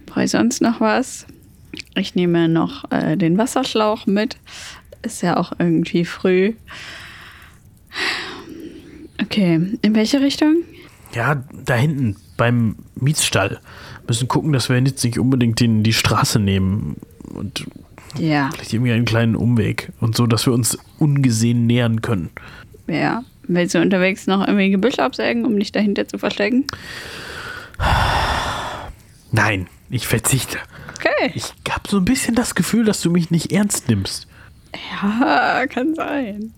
Brauche ich sonst noch was? Ich nehme noch äh, den Wasserschlauch mit. Ist ja auch irgendwie früh. Okay, in welche Richtung? Ja, da hinten beim Mietsstall. Müssen gucken, dass wir jetzt nicht unbedingt den, die Straße nehmen. Und Ja, vielleicht irgendwie einen kleinen Umweg. Und so, dass wir uns ungesehen nähern können. ja. Willst du unterwegs noch irgendwie Gebüsch absägen, um dich dahinter zu verstecken? Nein, ich verzichte. Okay. Ich habe so ein bisschen das Gefühl, dass du mich nicht ernst nimmst. Ja, kann sein.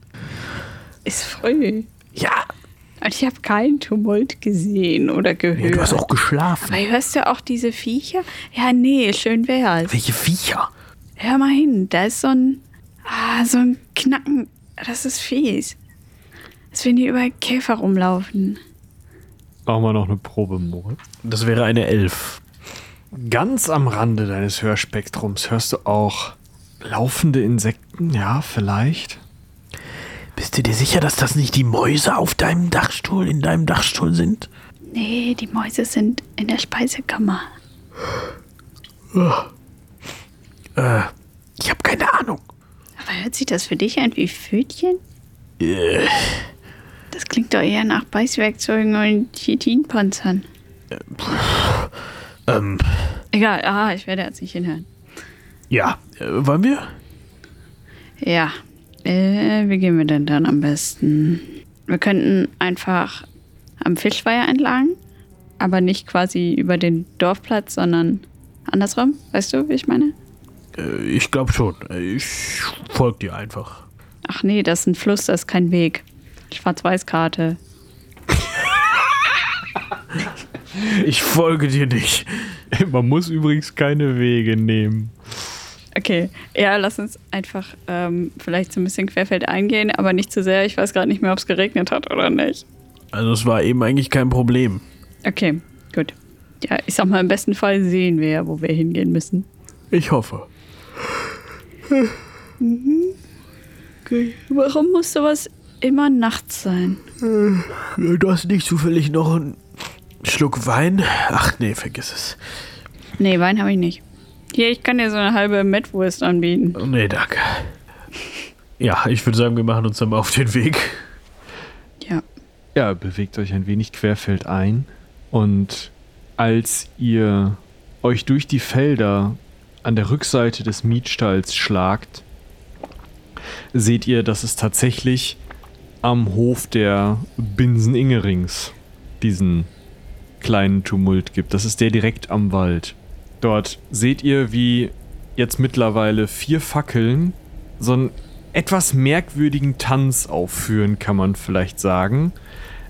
Ist früh. Ja, Und ich habe keinen Tumult gesehen oder gehört. ja du hast auch geschlafen. Aber hörst du auch diese Viecher? Ja, nee, schön wär's. Welche Viecher? Hör mal hin, da ist so ein, ah, so ein Knacken. Das ist fies. Als wenn die über Käfer rumlaufen. Machen wir noch eine Probe, Moritz. Das wäre eine Elf. Ganz am Rande deines Hörspektrums hörst du auch laufende Insekten, ja, vielleicht. Bist du dir sicher, dass das nicht die Mäuse auf deinem Dachstuhl, in deinem Dachstuhl sind? Nee, die Mäuse sind in der Speisekammer. Äh, ich habe keine Ahnung. Aber hört sich das für dich an wie Fötchen? Das klingt doch eher nach Beißwerkzeugen und Chitinpanzern. Ähm, Egal, aha, ich werde jetzt nicht hinhören. ja, äh, wollen wir? Ja, äh, wie gehen wir denn dann am besten? Wir könnten einfach am Fischweiher entlang, aber nicht quasi über den Dorfplatz, sondern andersrum. Weißt du, wie ich meine? Äh, ich glaube schon. Äh, Ich folge dir einfach. Ach nee, das ist ein Fluss, das ist kein Weg. Schwarz-Weiß-Karte. Ich folge dir nicht. Man muss übrigens keine Wege nehmen. Okay, ja, lass uns einfach ähm, vielleicht so ein bisschen querfeld eingehen, aber nicht zu sehr. Ich weiß gerade nicht mehr, ob es geregnet hat oder nicht. Also es war eben eigentlich kein Problem. Okay, gut. Ja, ich sag mal, im besten Fall sehen wir ja, wo wir hingehen müssen. Ich hoffe. Okay. Warum muss sowas immer nachts sein? Du hast nicht zufällig noch einen Schluck Wein? Ach nee, vergiss es. Nee, Wein habe ich nicht. Hier, ich kann dir so eine halbe Mettwurst anbieten. Nee, danke. Ja, ich würde sagen, wir machen uns dann mal auf den Weg. Ja. Ja, bewegt euch ein wenig querfeld ein. Und als ihr euch durch die Felder an der Rückseite des Mietstalls schlagt, seht ihr, dass es tatsächlich am Hof der Binsen Ingerings diesen kleinen Tumult gibt. Das ist der direkt am Wald. Dort seht ihr, wie jetzt mittlerweile vier Fackeln so einen etwas merkwürdigen Tanz aufführen, kann man vielleicht sagen.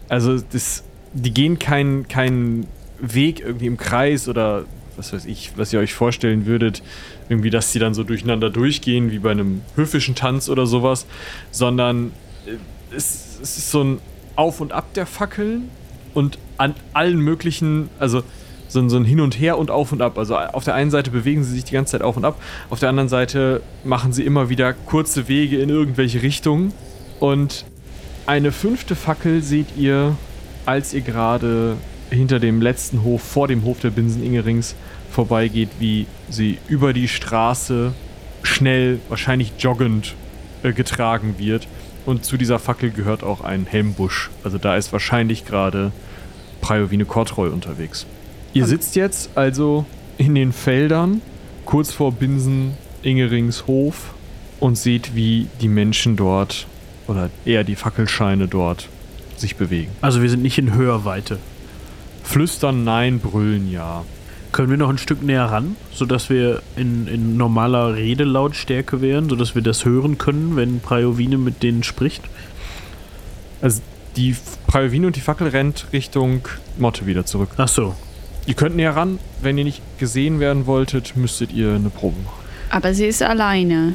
Also das, die gehen keinen keinen Weg irgendwie im Kreis oder was weiß ich, was ihr euch vorstellen würdet, irgendwie, dass sie dann so durcheinander durchgehen, wie bei einem höfischen Tanz oder sowas, sondern äh, es, es ist so ein Auf und Ab der Fackeln und an allen möglichen, also so ein, so ein Hin und Her und Auf und Ab. Also auf der einen Seite bewegen sie sich die ganze Zeit auf und ab, auf der anderen Seite machen sie immer wieder kurze Wege in irgendwelche Richtungen. Und eine fünfte Fackel seht ihr, als ihr gerade hinter dem letzten Hof, vor dem Hof der Binsen Ingerings vorbeigeht, wie sie über die Straße schnell, wahrscheinlich joggend, äh, getragen wird. Und zu dieser Fackel gehört auch ein Helmbusch. Also da ist wahrscheinlich gerade Priovine Kortreu unterwegs. Ihr sitzt jetzt also in den Feldern, kurz vor Binsen Ingerings Hof und seht, wie die Menschen dort, oder eher die Fackelscheine dort, sich bewegen. Also wir sind nicht in Hörweite. Flüstern nein, brüllen ja. Können wir noch ein Stück näher ran, sodass wir in, in normaler Redelautstärke wären, sodass wir das hören können, wenn Priovine mit denen spricht? Also die Priovine und die Fackel rennt Richtung Motte wieder zurück. Ach so. Ihr könnt näher ran. Wenn ihr nicht gesehen werden wolltet, müsstet ihr eine Probe machen. Aber sie ist alleine.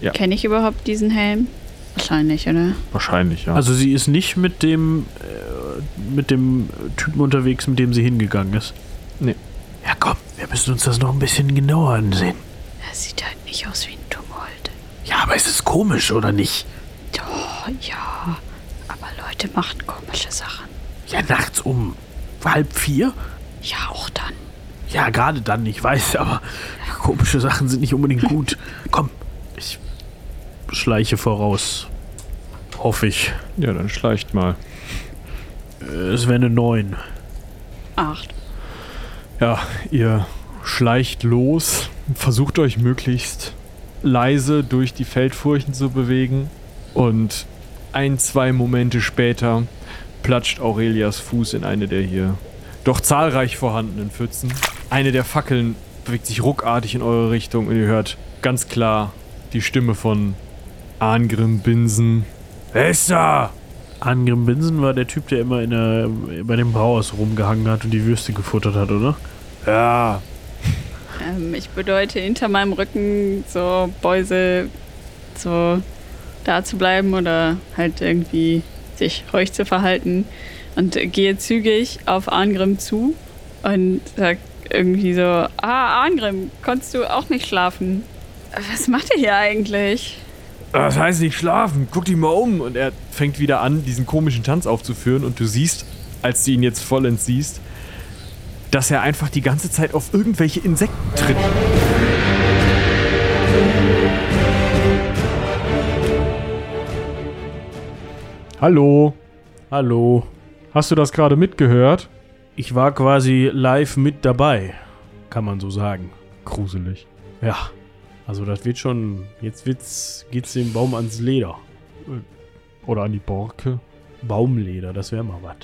Ja. Kenne ich überhaupt diesen Helm? Wahrscheinlich, oder? Wahrscheinlich, ja. Also sie ist nicht mit dem äh, mit dem Typen unterwegs, mit dem sie hingegangen ist. Nee. Ja komm, wir müssen uns das noch ein bisschen genauer ansehen. Er sieht halt nicht aus wie ein Tumult. Ja, aber es ist komisch, oder nicht? Oh, ja. Aber Leute machen komische Sachen. Ja, nachts um halb vier? Ja, auch dann. Ja, gerade dann, ich weiß, aber komische Sachen sind nicht unbedingt gut. Komm, ich schleiche voraus. Hoffe ich. ja, dann schleicht mal. Äh, Es wäre eine 9. Acht. Ja, ihr schleicht los, versucht euch möglichst leise durch die Feldfurchen zu bewegen und ein, zwei Momente später platscht Aurelias Fuß in eine der hier doch zahlreich vorhandenen Pfützen. Eine der Fackeln bewegt sich ruckartig in eure Richtung und ihr hört ganz klar die Stimme von Angrim Binsen. Wer ist da? Angrim Binsen war der Typ, der immer in der, bei dem Brauhaus rumgehangen hat und die Würste gefuttert hat, oder? Ja, Ähm, ich bedeute hinter meinem Rücken so Beuse so da zu bleiben oder halt irgendwie sich ruhig zu verhalten und gehe zügig auf Arngrim zu und sag irgendwie so: Ah, Arngrim, konntest du auch nicht schlafen? Was macht ihr hier eigentlich? Ah, das heißt nicht schlafen, guck dich mal um. Und er fängt wieder an, diesen komischen Tanz aufzuführen. Und du siehst, als du ihn jetzt vollends siehst, dass er einfach die ganze Zeit auf irgendwelche Insekten tritt. Hallo. Hallo hast du das gerade mitgehört? Ich war quasi live mit dabei, kann man so sagen. Gruselig. Ja. Also das wird schon, jetzt wird's, geht's dem Baum ans Leder. Oder an die Borke. Baumleder, das wäre mal was.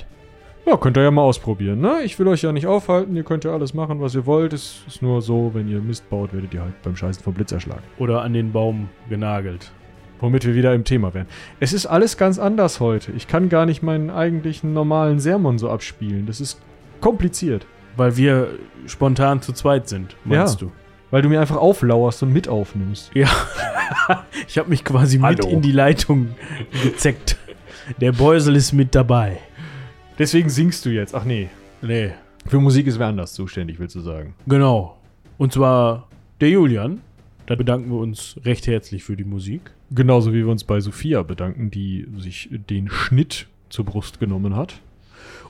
Ja, könnt ihr ja mal ausprobieren, ne? Ich will euch ja nicht aufhalten, ihr könnt ja alles machen, was ihr wollt. Es ist nur so, wenn ihr Mist baut, werdet ihr halt beim Scheißen vom Blitz erschlagen. Oder an den Baum genagelt. Womit wir wieder im Thema wären. Es ist alles ganz anders heute. Ich kann gar nicht meinen eigentlichen normalen Sermon so abspielen. Das ist kompliziert. Weil wir spontan zu zweit sind, meinst Ja. du? Weil du mir einfach auflauerst und mit aufnimmst. Ja. ich habe mich quasi mit Hallo. in die Leitung gezeckt. Der Beusel ist mit dabei. Deswegen singst du jetzt. Ach nee. Nee, Für Musik ist wer anders zuständig, willst du sagen. genau. Und zwar der Julian. Da bedanken wir uns recht herzlich für die Musik. Genauso wie wir uns bei Sophia bedanken, die sich den Schnitt zur Brust genommen hat.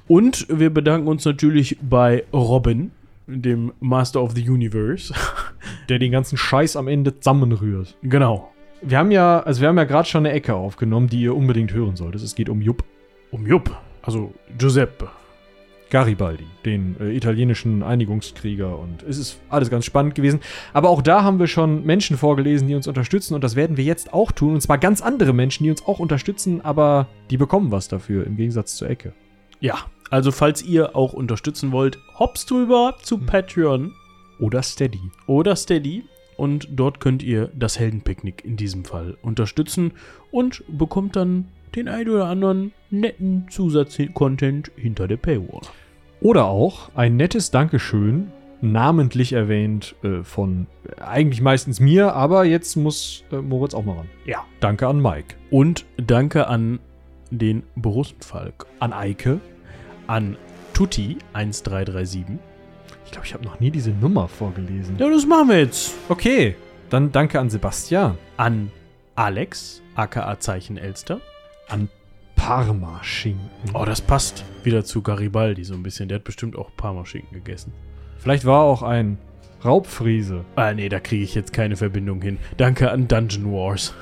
Und wir bedanken uns natürlich bei Robin, dem Master of the Universe. Der den ganzen Scheiß am Ende zusammenrührt. genau. Wir haben ja, also wir haben ja gerade schon eine Ecke aufgenommen, die ihr unbedingt hören solltet. Es geht um Jupp Um Jupp. Also Giuseppe. Garibaldi, den äh, italienischen Einigungskrieger. Und es ist alles ganz spannend gewesen. Aber auch da haben wir schon Menschen vorgelesen, die uns unterstützen. Und das werden wir jetzt auch tun. Und zwar ganz andere Menschen, die uns auch unterstützen, aber die bekommen was dafür, im Gegensatz zur Ecke. Ja. Also falls ihr auch unterstützen wollt, hops drüber zu Patreon Oder Steady. oder Steady. Und dort könnt ihr das Heldenpicknick in diesem Fall unterstützen und bekommt dann den ein oder anderen netten Zusatzcontent hinter der Paywall. Oder auch ein nettes Dankeschön, namentlich erwähnt äh, von äh, eigentlich meistens mir, aber jetzt muss äh, Moritz auch mal ran. Ja. Danke an Mike. Und danke an den Brustfalk, An Eike. an Tutti 1337. Ich glaube, ich habe noch nie diese Nummer vorgelesen. Ja, das machen wir jetzt. Okay, dann danke an Sebastian. An Alex, aka Zeichen Elster. An Parmaschinken. Oh, das passt wieder zu Garibaldi so ein bisschen. Der hat bestimmt auch Parmaschinken gegessen. Vielleicht war auch ein Raubfriese. Ah, nee, da kriege ich jetzt keine Verbindung hin. Danke an Dungeon Wars.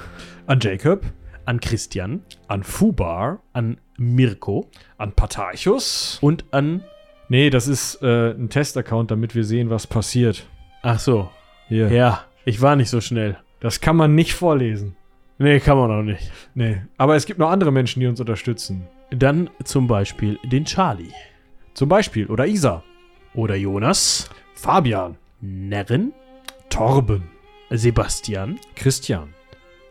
An Jacob. An Christian. An Fubar. An Mirko. An Patarchus. Und an. Nee, das ist äh, ein Testaccount, damit wir sehen, was passiert. Ach so. Hier. Ja, ich war nicht so schnell. Das kann man nicht vorlesen. Nee, kann man auch nicht. Nee. Aber es gibt noch andere Menschen, die uns unterstützen. Dann zum Beispiel den Charlie. Zum Beispiel. Oder Isa. Oder Jonas. Fabian. Nerren. Torben. Sebastian. Christian.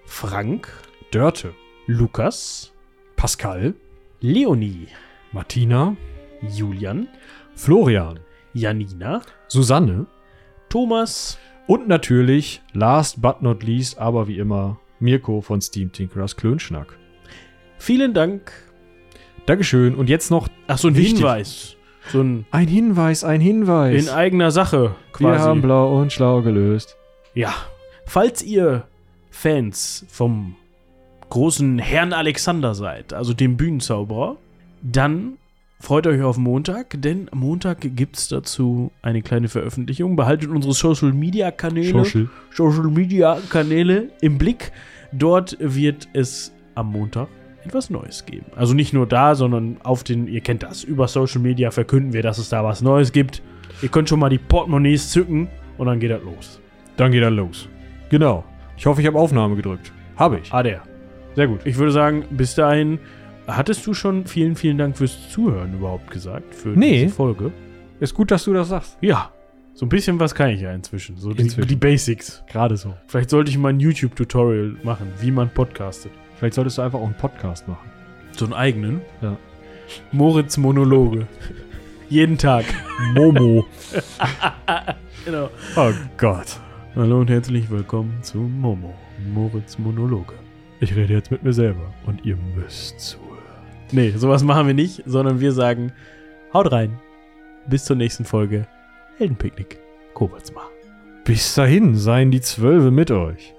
Frank. Dörte. Lukas. Pascal. Leonie. Martina. Julian. Florian. Janina. Susanne. Thomas. Und natürlich, last but not least, aber wie immer, Mirko von Steam Tinkerers Klönschnack. Vielen Dank. Dankeschön. Und jetzt noch Ach, so ein Wichtig. Hinweis. So ein ein Hinweis, ein Hinweis. in eigener Sache Wir quasi. haben blau und schlau gelöst. Ja, falls ihr Fans vom großen Herrn Alexander seid, also dem Bühnenzauberer, dann freut euch auf Montag, denn Montag gibt es dazu eine kleine Veröffentlichung. Behaltet unsere Social Media Kanäle, Social. Social Media Kanäle im Blick. Dort wird es am Montag etwas Neues geben. Also nicht nur da, sondern auf den, ihr kennt das, über Social Media verkünden wir, dass es da was Neues gibt. Ihr könnt schon mal die Portemonnaies zücken und dann geht das los. Dann geht er los. Genau. Ich hoffe, ich habe Aufnahme gedrückt. Habe ich. Hat er. Sehr gut. Ich würde sagen, bis dahin, hattest du schon vielen, vielen Dank fürs Zuhören überhaupt gesagt? Für Nee. diese Folge? Ist gut, dass du das sagst. Ja. So ein bisschen was kann ich ja inzwischen. So die, Inzwischen. die Basics. Gerade so. Vielleicht sollte ich mal ein YouTube-Tutorial machen, wie man podcastet. Vielleicht solltest du einfach auch einen Podcast machen. So einen eigenen. Ja. Moritz Monologe. Jeden Tag. Momo. Genau. oh Gott. Hallo und herzlich willkommen zu Momo. Moritz Monologe. Ich rede jetzt mit mir selber und ihr müsst zuhören. Nee, sowas machen wir nicht, sondern wir sagen, haut rein. Bis zur nächsten Folge. Heldenpicknick. Kobertsmar. Bis dahin seien die Zwölfe mit euch.